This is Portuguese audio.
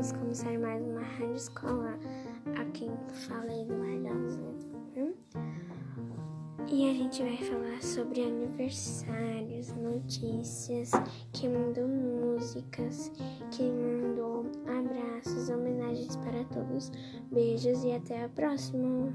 vamos começar mais uma rádio escola. Aqui quem fala é Eduardo hum? E a gente vai falar sobre aniversários, notícias, quem mandou músicas, quem mandou abraços, homenagens para todos. Beijos e até a próxima!